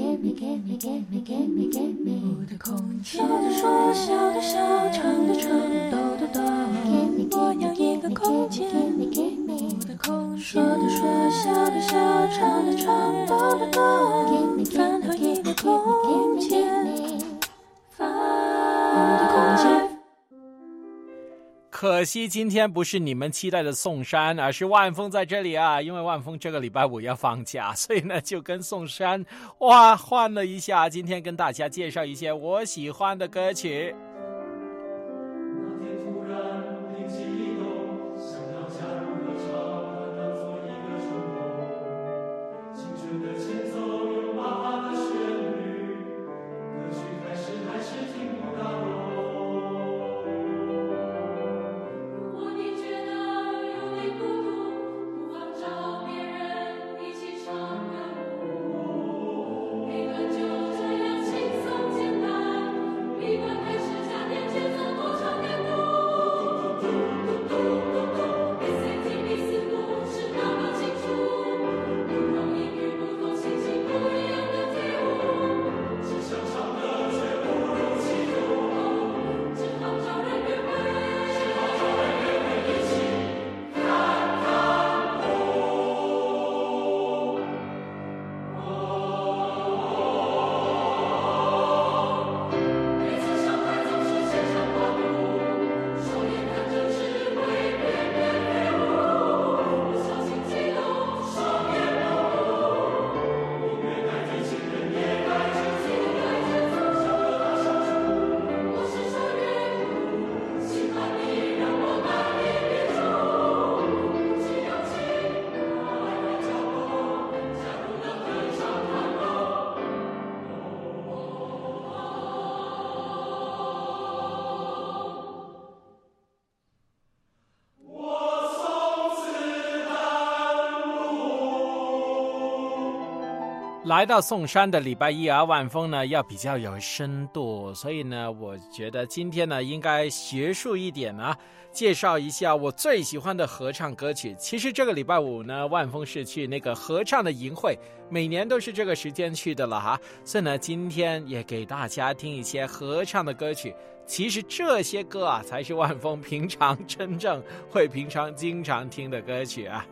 我的空间，说的说，笑的笑，唱的唱，抖的抖。我要一个空间。我的空间，说的说，笑的笑，唱的唱，抖的抖。饭后一可惜今天不是你们期待的宋山，而是万峰在这里啊！因为万峰这个礼拜五要放假，所以呢就跟宋山哇换了一下。今天跟大家介绍一些我喜欢的歌曲。来到宋山的礼拜一啊，万峰呢要比较有深度，所以呢，我觉得今天呢应该学术一点啊，介绍一下我最喜欢的合唱歌曲。其实这个礼拜五呢，万峰是去那个合唱的营会，每年都是这个时间去的了哈，所以呢，今天也给大家听一些合唱的歌曲。其实这些歌啊，才是万峰平常真正会平常经常听的歌曲啊。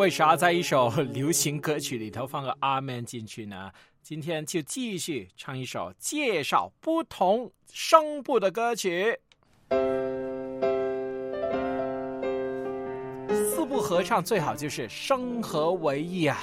为啥在一首流行歌曲里头放个阿门进去呢？今天就继续唱一首介绍不同声部的歌曲。四部合唱最好就是声和为一啊。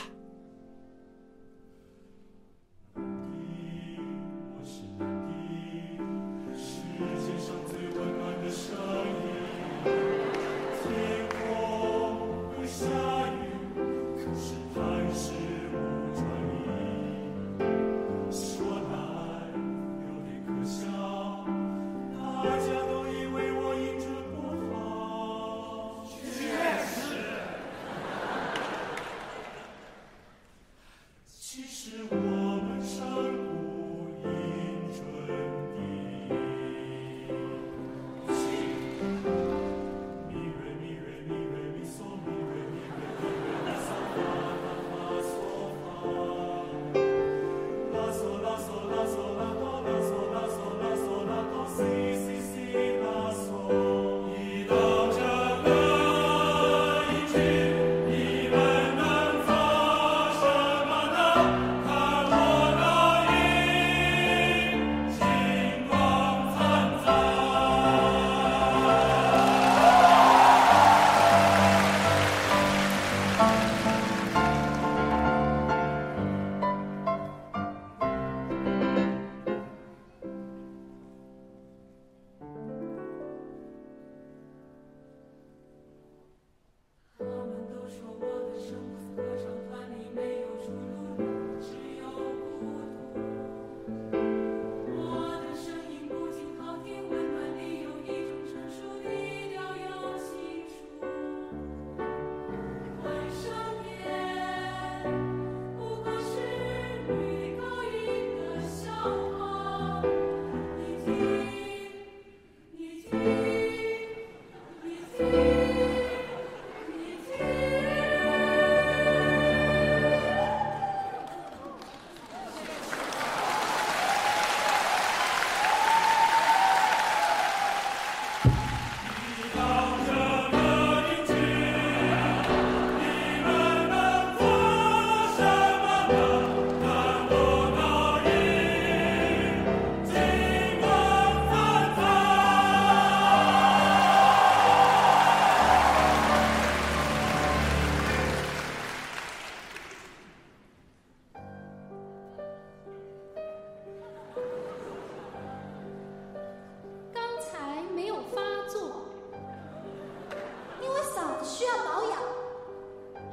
需要保养。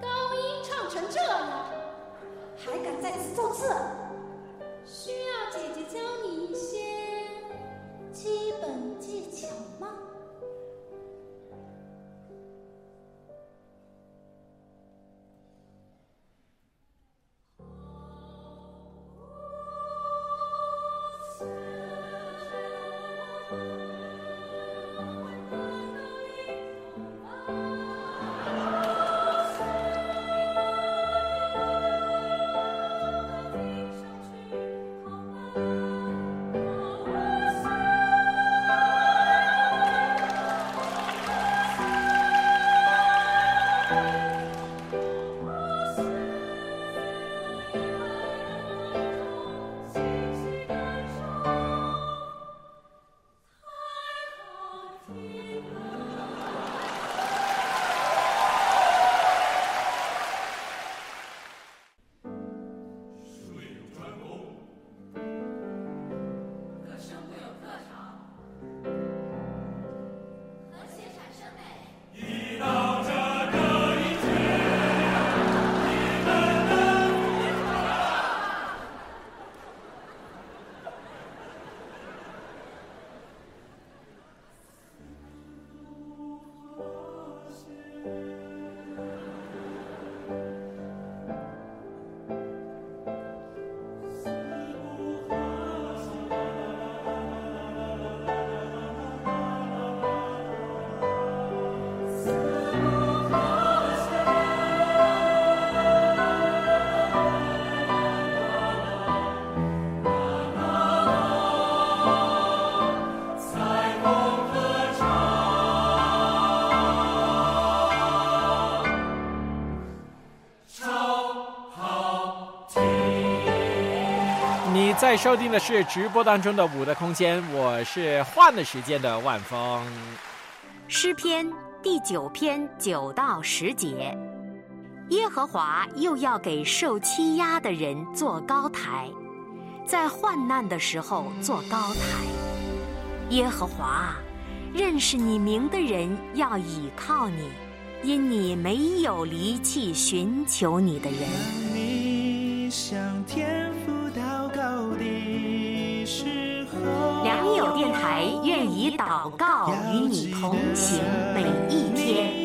高音唱成这样还敢在此造次？需要姐姐教你一些基本技巧吗？在收听的是直播当中的《五的空间》，我是换了时间的万峰。诗篇第九篇九到十节，耶和华又要给受欺压的人做高台，在患难的时候做高台。耶和华，认识你名的人要倚靠你，因你没有离弃寻求你的人。你向天电台愿以祷告与你同行每一天。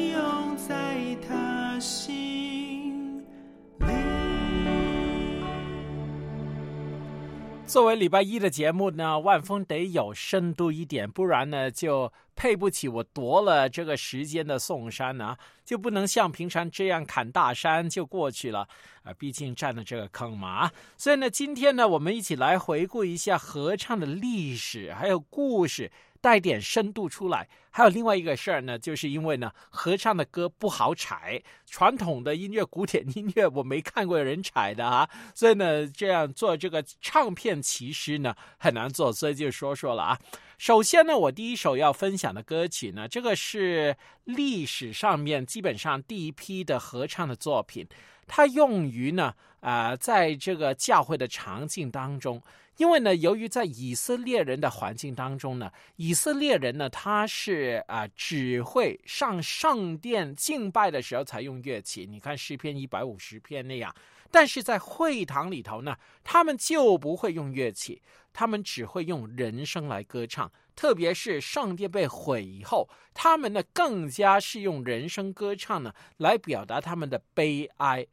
作为礼拜一的节目呢，万峰得有深度一点，不然呢就配不起我夺了这个时间的宋山呢、就不能像平常这样砍大山就过去了啊、毕竟占了这个坑嘛。所以呢，今天呢，我们一起来回顾一下合唱的历史，还有故事，带点深度出来。还有另外一个事儿呢，就是因为呢，合唱的歌不好踩，传统的音乐、古典音乐我没看过有人踩的啊，所以呢，这样做这个唱片其实呢很难做，所以就说说了啊。首先呢，我第一首要分享的歌曲呢，这个是历史上面基本上第一批的合唱的作品，它用于呢，啊、在这个教会的场景当中。因为呢，由于在以色列人的环境当中呢，以色列人呢，他是啊、只会上圣殿敬拜的时候才用乐器。你看诗篇一百五十篇那样，但是在会堂里头呢，他们就不会用乐器，他们只会用人声来歌唱。特别是圣殿被毁以后，他们呢更加是用人声歌唱呢来表达他们的悲哀。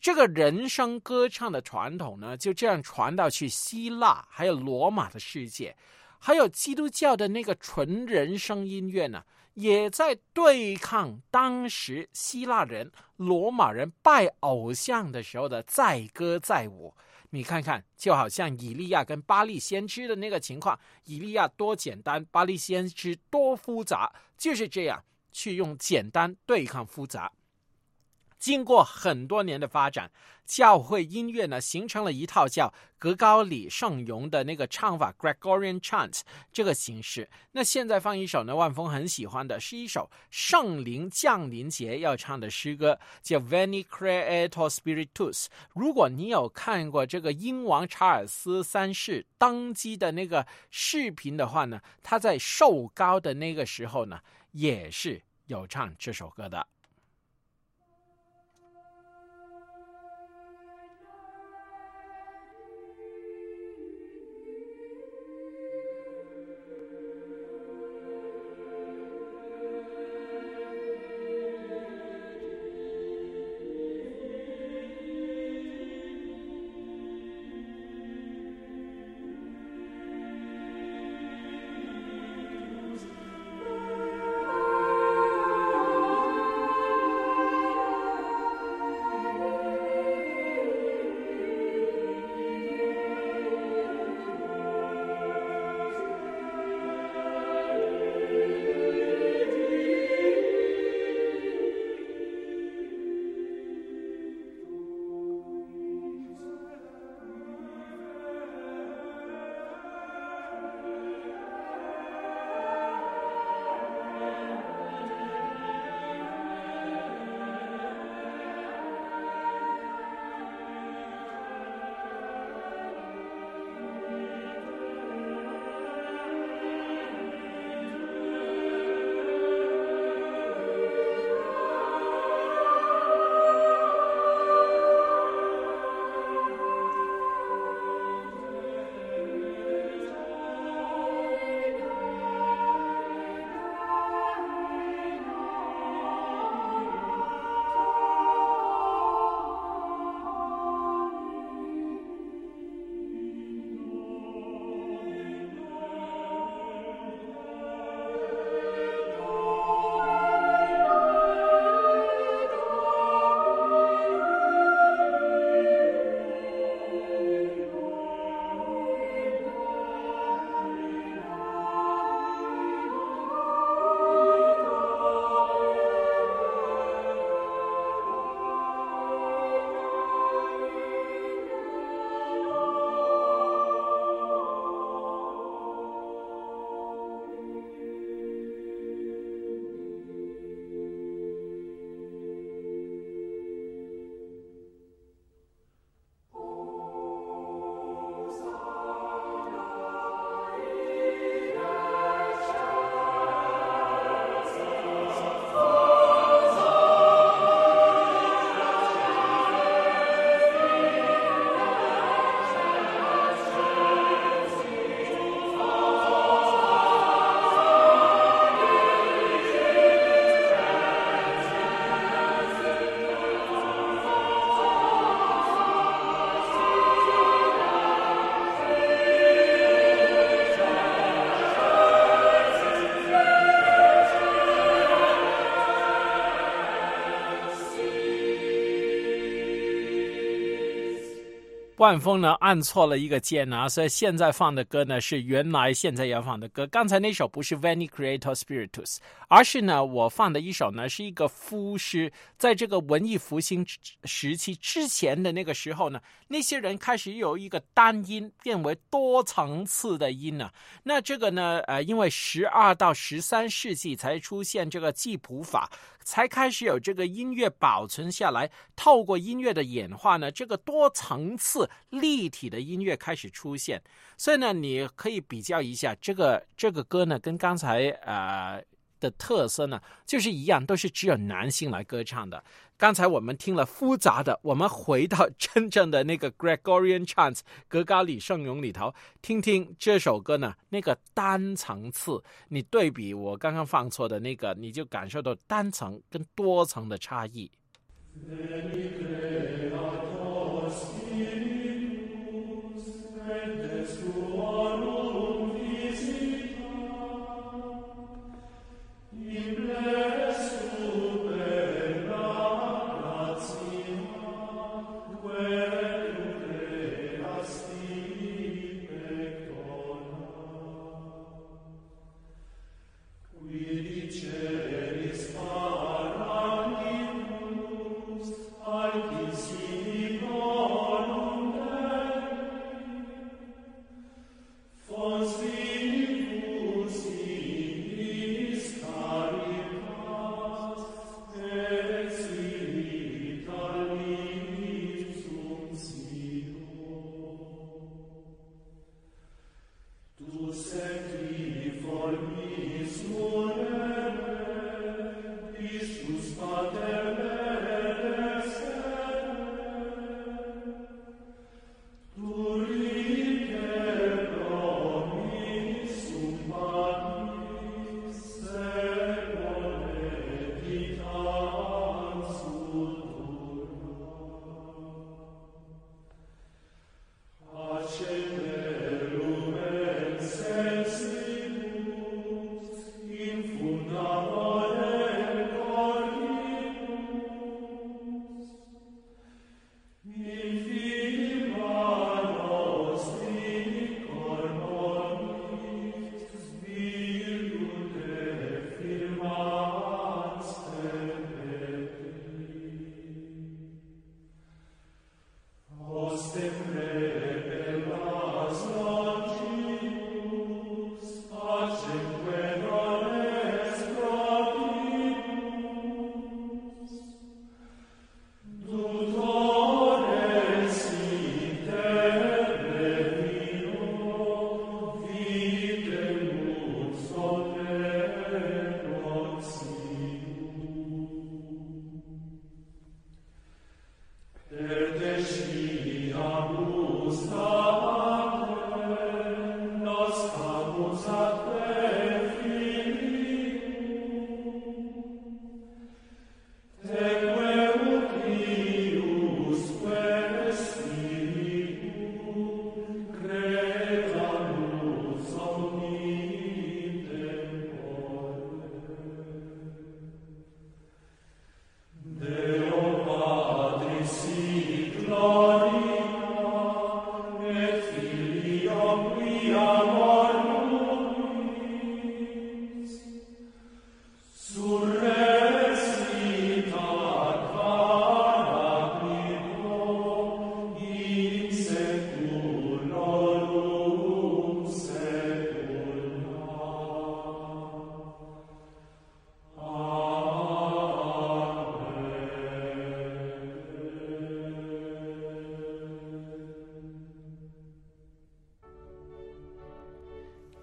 这个人声歌唱的传统呢，就这样传到去希腊，还有罗马的世界，还有基督教的那个纯人声音乐呢，也在对抗当时希腊人、罗马人拜偶像的时候的载歌载舞。你看看，就好像以利亚跟巴利先知的那个情况，以利亚多简单，巴利先知多复杂，就是这样去用简单对抗复杂。经过很多年的发展，教会音乐呢形成了一套叫格高里圣咏的那个唱法 （Gregorian chant） 这个形式。那现在放一首呢，万峰很喜欢的，是一首圣灵降临节要唱的诗歌，叫 Veni Creator Spiritus。如果你有看过这个英王查尔斯三世登基的那个视频的话呢，他在受膏的那个时候呢，也是有唱这首歌的。万峰呢按错了一个键啊，所以现在放的歌呢是原来现在要放的歌。刚才那首不是 Veni Creator Spiritus，而是呢我放的一首呢是一个夫诗，在这个文艺复兴时期之前的那个时候呢，那些人开始有一个单音变为多层次的音呢、那这个呢，呃，因为十二到十三世纪才出现这个记谱法，才开始有这个音乐保存下来。透过音乐的演化呢，这个多层次立体的音乐开始出现。所以呢，你可以比较一下这个这个歌呢，跟刚才呃的特色呢，就是一样，都是只有男性来歌唱的。刚才我们听了复杂的，我们回到真正的那个 Gregorian chants 格高里圣咏里头，听听这首歌呢，那个单层次，你对比我刚刚放错的那个，你就感受到单层跟多层的差异。Suorum visita, in pleno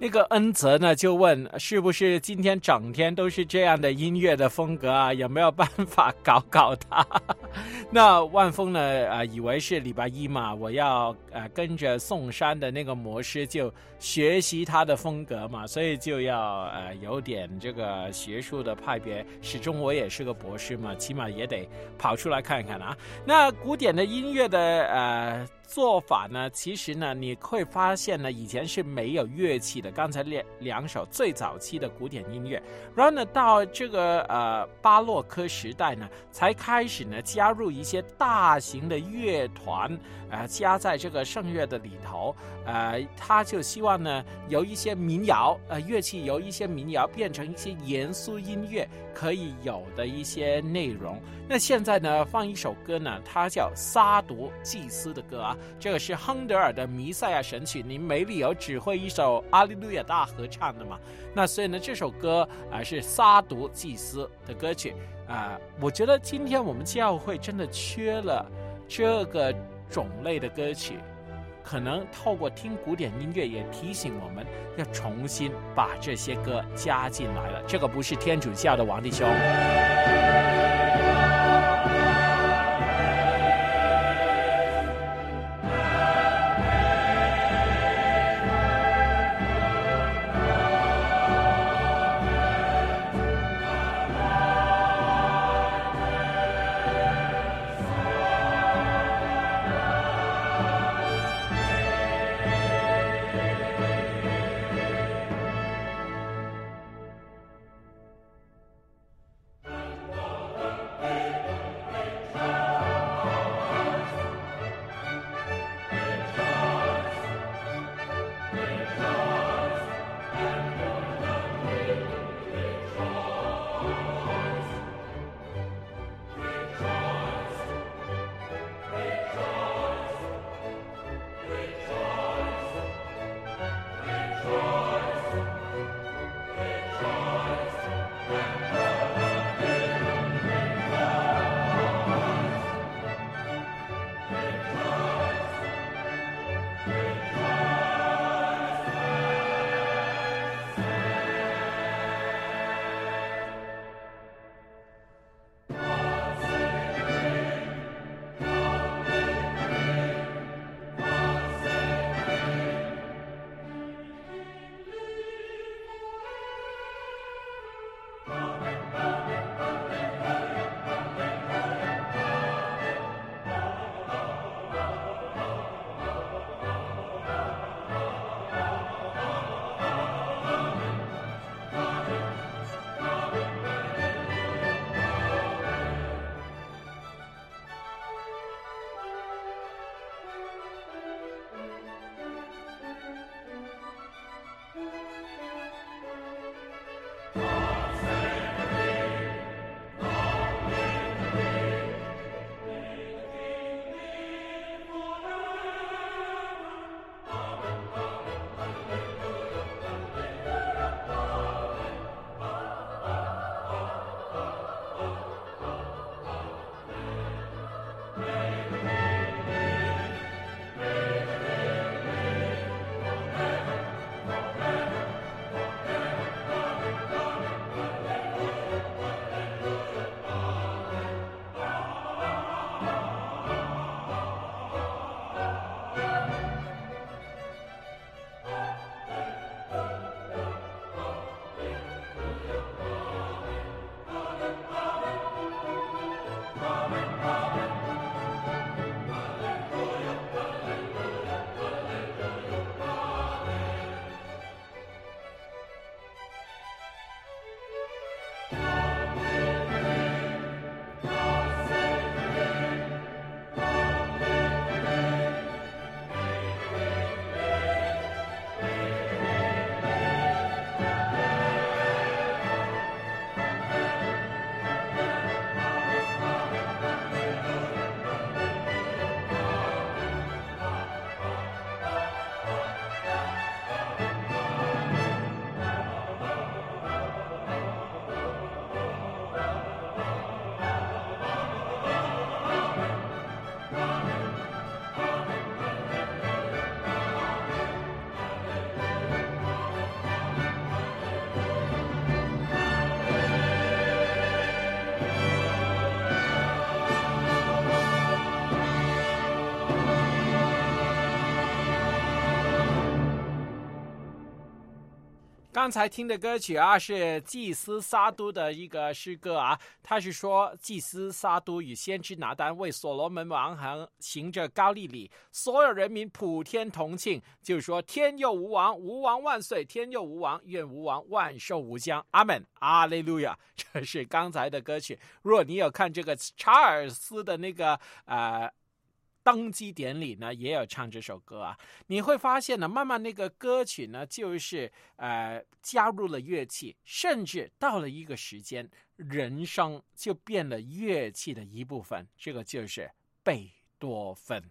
那个恩泽呢就问，是不是今天整天都是这样的音乐的风格啊？有没有办法搞搞他？那万峰呢？呃，以为是礼拜一嘛，我要呃跟着宋山的那个模式就学习他的风格嘛，所以就要呃有点这个学术的派别。始终我也是个博士嘛，起码也得跑出来看看啊。那古典的音乐的呃做法呢，其实呢，你会发现呢，以前是没有乐器的。刚才两两首最早期的古典音乐，然后呢，到这个呃巴洛克时代呢，才开始呢加入一些大型的乐团，呃，加在这个圣乐的里头。呃，他就希望呢，由一些民谣，呃，乐器由一些民谣变成一些严肃音乐可以有的一些内容。那现在呢，放一首歌呢，它叫《撒毒祭司》的歌啊，这个是亨德尔的《弥赛亚神曲》，你没理由只会一首《阿利路亚大合唱》的嘛。那所以呢，这首歌啊、是撒毒祭司的歌曲啊、我觉得今天我们教会真的缺了这个种类的歌曲。可能透过听古典音乐，也提醒我们要重新把这些歌加进来了。这个不是天主教的王弟兄。刚才听的歌曲啊，是祭司撒都的一个诗歌啊。他是说，祭司撒都与先知拿单为所罗门王行行着高丽礼，所有人民普天同庆，就是说天佑吾王，吾王万岁！天佑吾王，愿吾王万寿无疆。阿门，阿利路亚。这是刚才的歌曲。如果你有看这个查尔斯的那个呃。登基典礼呢，也有唱这首歌啊，你会发现呢，慢慢那个歌曲呢，就是呃加入了乐器，甚至到了一个时间，人声就变了乐器的一部分，这个就是贝多芬。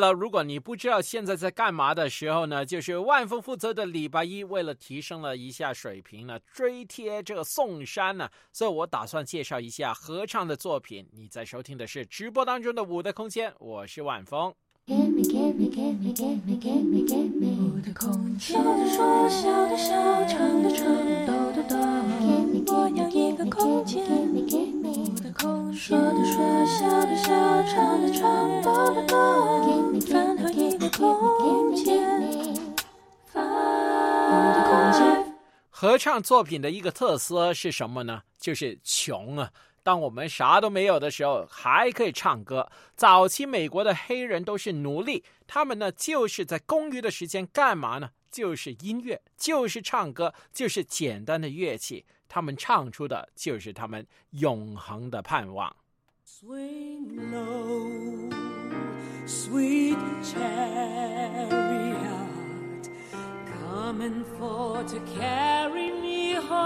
了，如果你不知道现在在干嘛的时候呢，就是万峰负责的礼拜一，为了提升了一下水平呢，追贴这个宋山呢，所以我打算介绍一下合唱的作品。你在收听的是直播当中的我的空间，我是万峰。我要一个空间。说的说，笑的笑，唱的唱，抖的抖。烦恼一个空间。合唱作品的一个特色是什么呢？就是穷啊。当我们啥都没有的时候，还可以唱歌。早期美国的黑人都是奴隶，他们呢就是在空余的时间干嘛呢？就是音乐，就是唱歌，就是简单的乐器。他们唱出的就是他们永恒的盼望。 Swing low, sweet chariot, coming for to carry me home.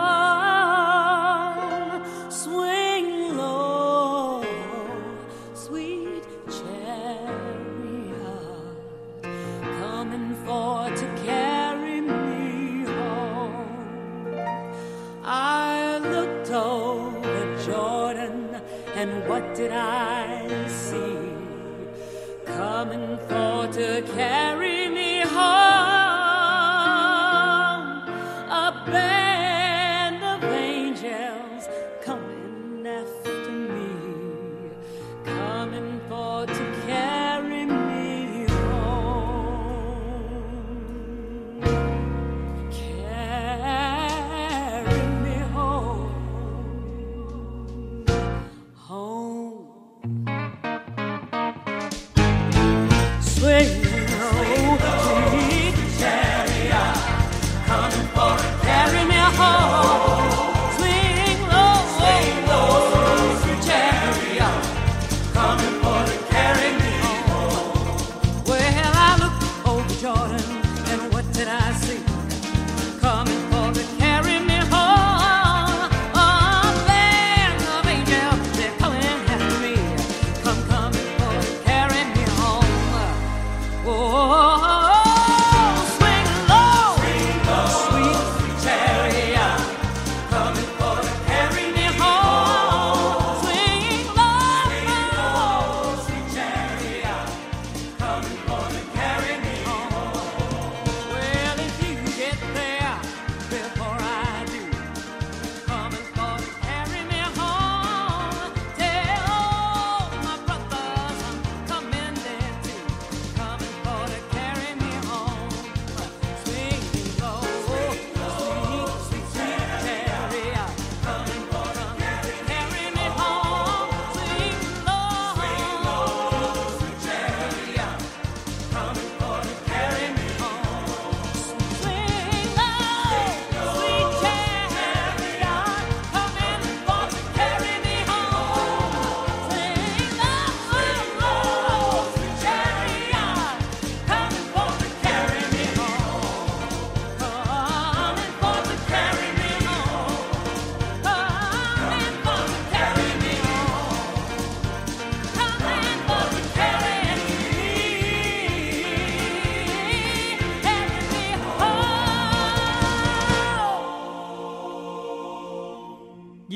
Swing low, sweet chariot, coming for to what did I see? Coming for to carry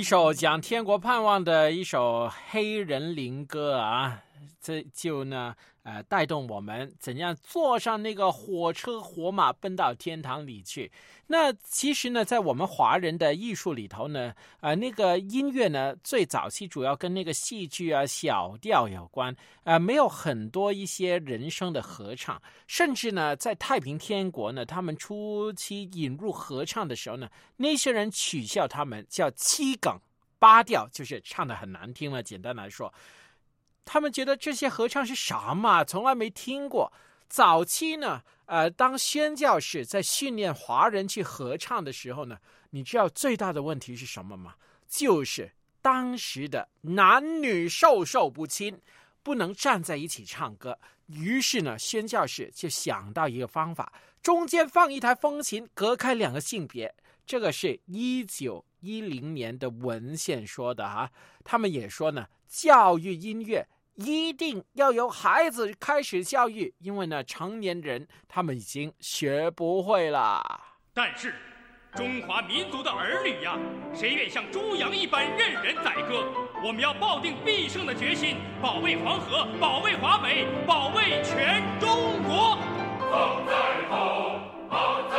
首讲天国盼望的一首黑人灵歌啊，这就呢，呃，带动我们怎样坐上那个火车火马奔到天堂里去。那其实呢，在我们华人的艺术里头呢，呃，那个音乐呢，最早期主要跟那个戏剧啊、小调有关，呃，没有很多一些人声的合唱，甚至呢，在太平天国呢，他们初期引入合唱的时候呢，那些人取笑他们叫七梗八调，就是唱的很难听了。简单来说，他们觉得这些合唱是什么？从来没听过。早期呢，呃，当宣教士在训练华人去合唱的时候呢，你知道最大的问题是什么吗？就是当时的男女授受不亲，不能站在一起唱歌。于是呢，宣教士就想到一个方法，中间放一台风琴，隔开两个性别。这个是一九一零年的文献说的哈、他们也说呢，教育音乐一定要由孩子开始教育，因为呢，成年人他们已经学不会了。但是，中华民族的儿女呀，谁愿像猪羊一般任人宰割？我们要抱定必胜的决心，保卫黄河，保卫华北，保卫全中国。风在吼，马在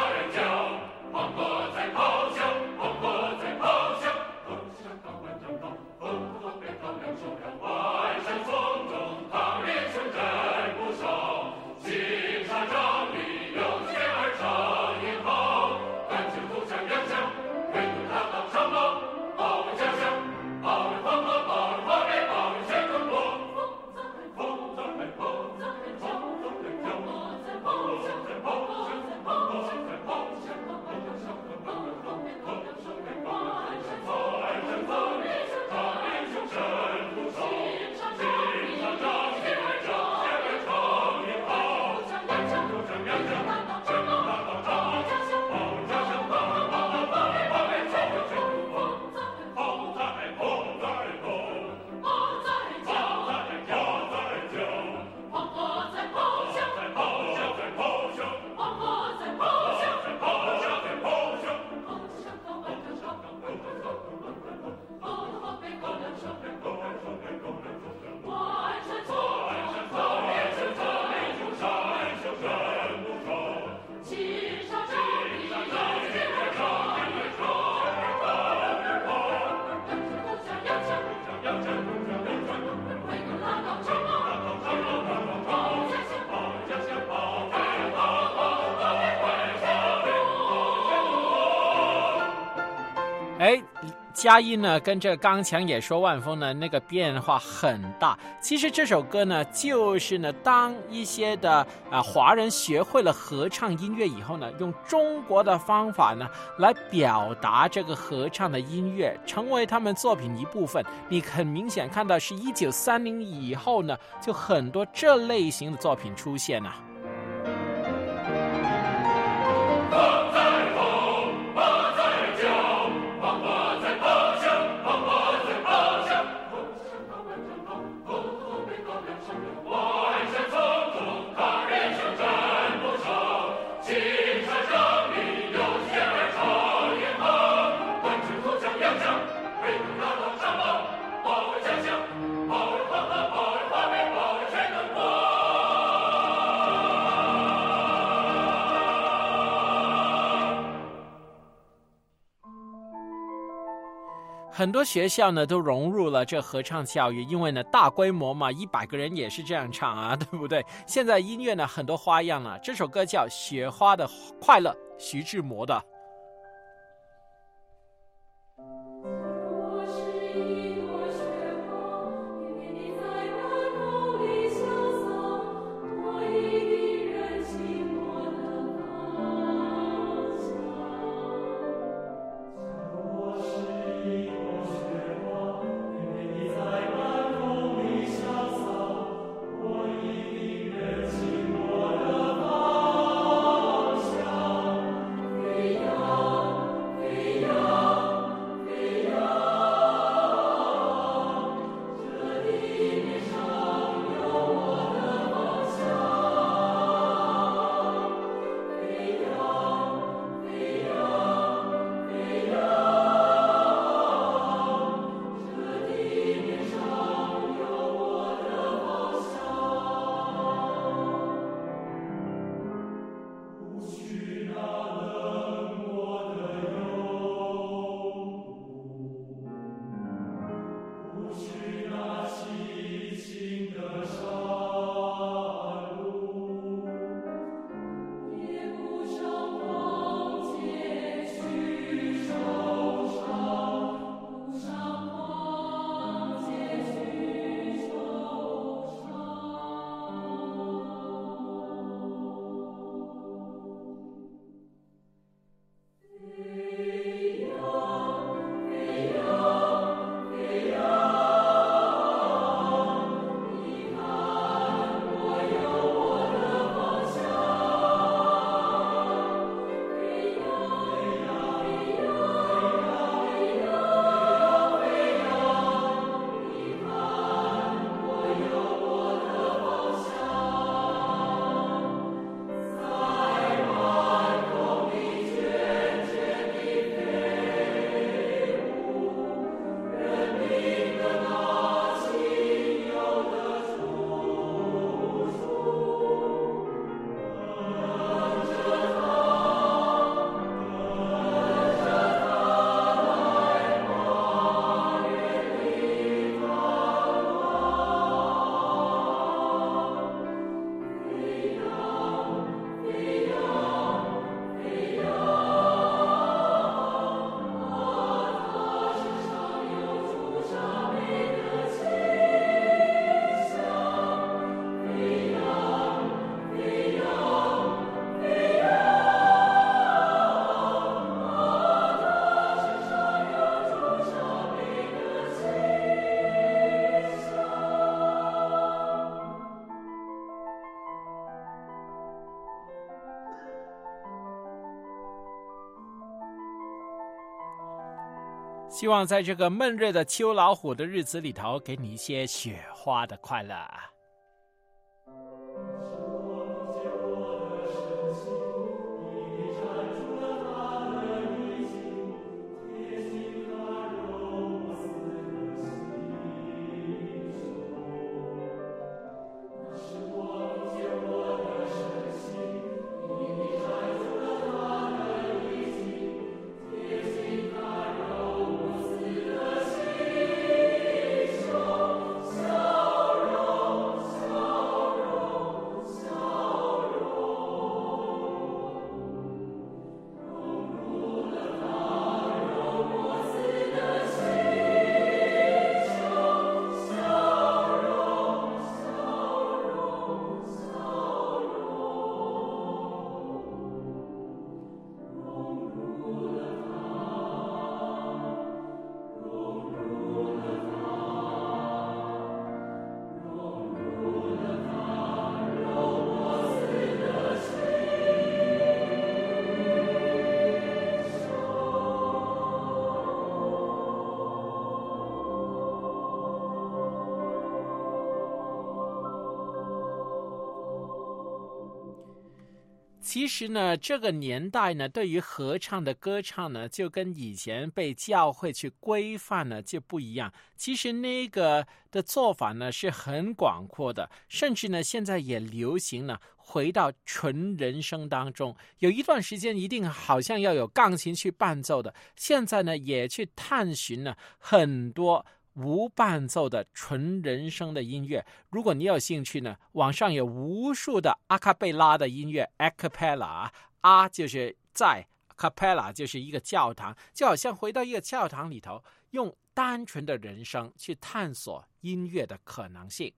佳音呢跟这刚强也说万峰呢，那个变化很大。其实这首歌呢，就是呢，当一些的啊华人学会了合唱音乐以后呢，用中国的方法呢来表达这个合唱的音乐，成为他们作品一部分。你很明显看到，是一九三零以后呢，就很多这类型的作品出现了。很多学校呢都融入了这合唱教育，因为呢大规模嘛，一百个人也是这样唱啊，对不对？现在音乐呢很多花样了，这首歌叫《雪花的快乐》，徐志摩的。希望在这个闷热的秋老虎的日子里头，给你一些雪花的快乐。实呢，这个年代呢，对于合唱的歌唱呢，就跟以前被教会去规范呢就不一样。其实那个的做法呢是很广阔的，甚至呢现在也流行了回到纯人声当中。有一段时间一定好像要有钢琴去伴奏的，现在呢也去探寻了很多。无伴奏的纯人声的音乐，如果你有兴趣呢，网上有无数的阿卡贝拉的音乐，a cappella，啊就是在，cappella 就是一个教堂，就好像回到一个教堂里头，用单纯的人声去探索音乐的可能性。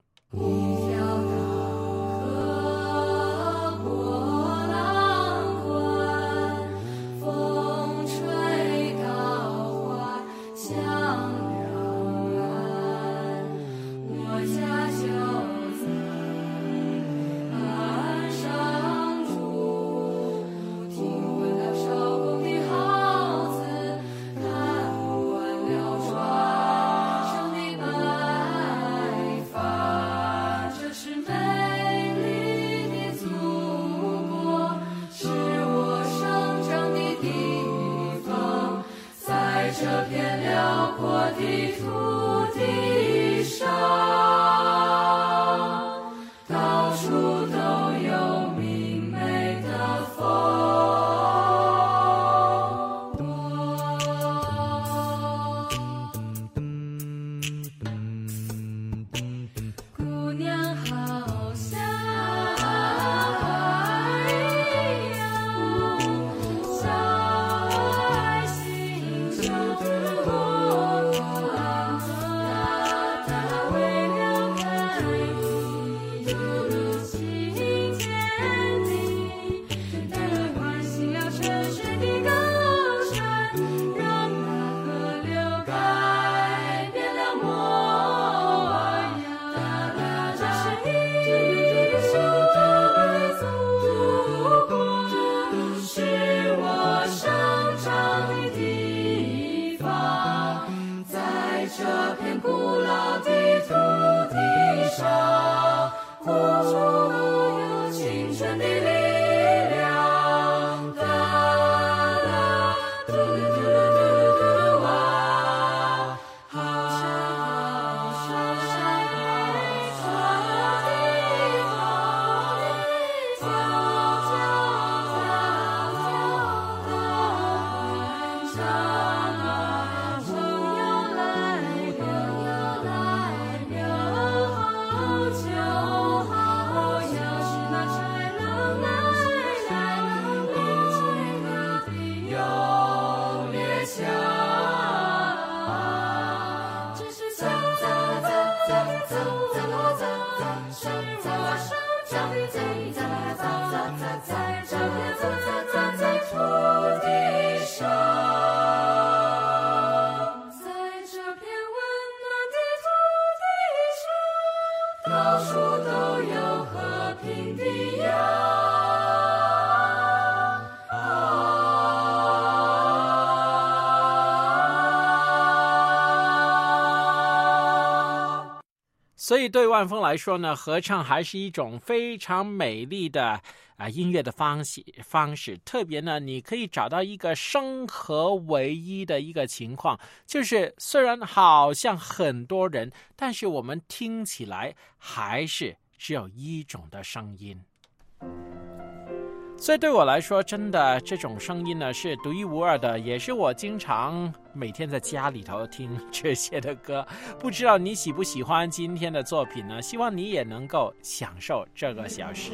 所以对万峰来说呢，合唱还是一种非常美丽的啊、音乐的方式方式。特别呢，你可以找到一个生合唯一的一个情况，就是虽然好像很多人，但是我们听起来还是只有一种的声音。所以对我来说，真的这种声音呢是独一无二的，也是我经常每天在家里头听这些的歌。不知道你喜不喜欢今天的作品呢？希望你也能够享受这个小时。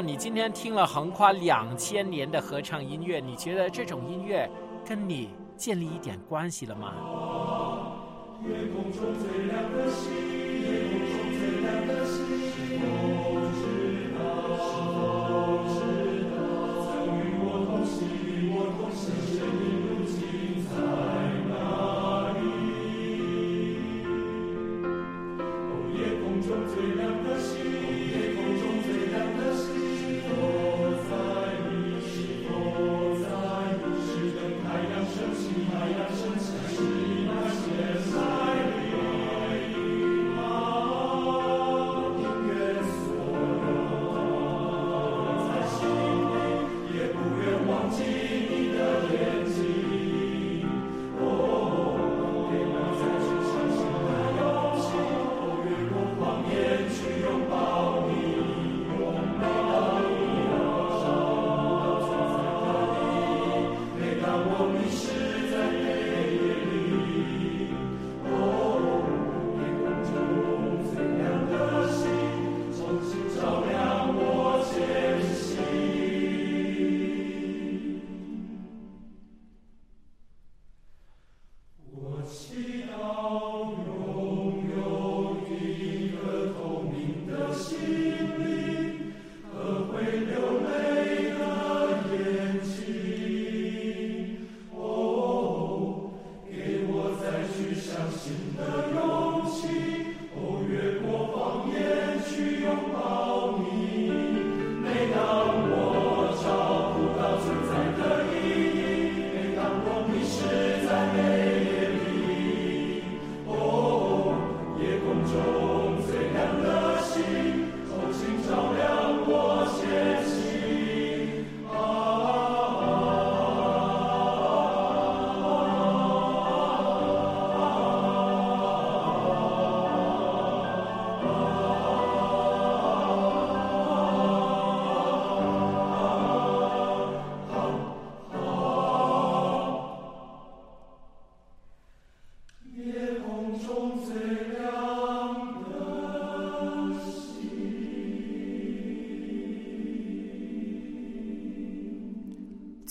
你今天听了横跨两千年的合唱音乐，你觉得这种音乐跟你建立一点关系了吗？我同行，我同行，生命如今在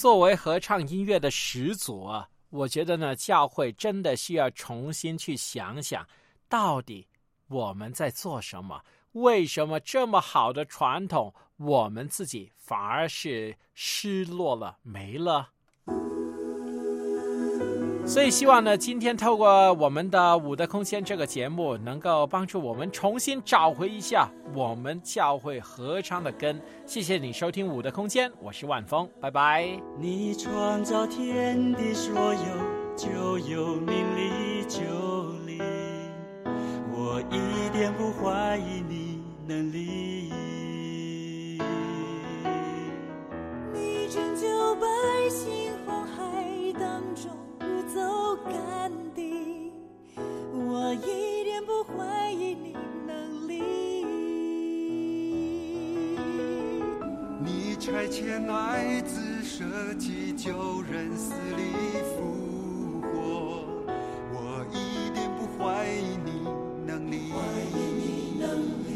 作为合唱音乐的始祖啊，我觉得呢，教会真的需要重新去想想，到底我们在做什么？为什么这么好的传统，我们自己反而是失落了、没了？所以希望呢，今天透过我们的《五的空间》这个节目，能够帮助我们重新找回一下我们教会合唱的根。谢谢你收听《五的空间》，我是万峰，拜拜。你创造天地所有，就有名利就理，我一点不怀疑你能力。你拯救百姓。走干地我一点不怀疑你能力你拆迁爱自设计救人死里复活我一点不怀疑你能力怀疑你能力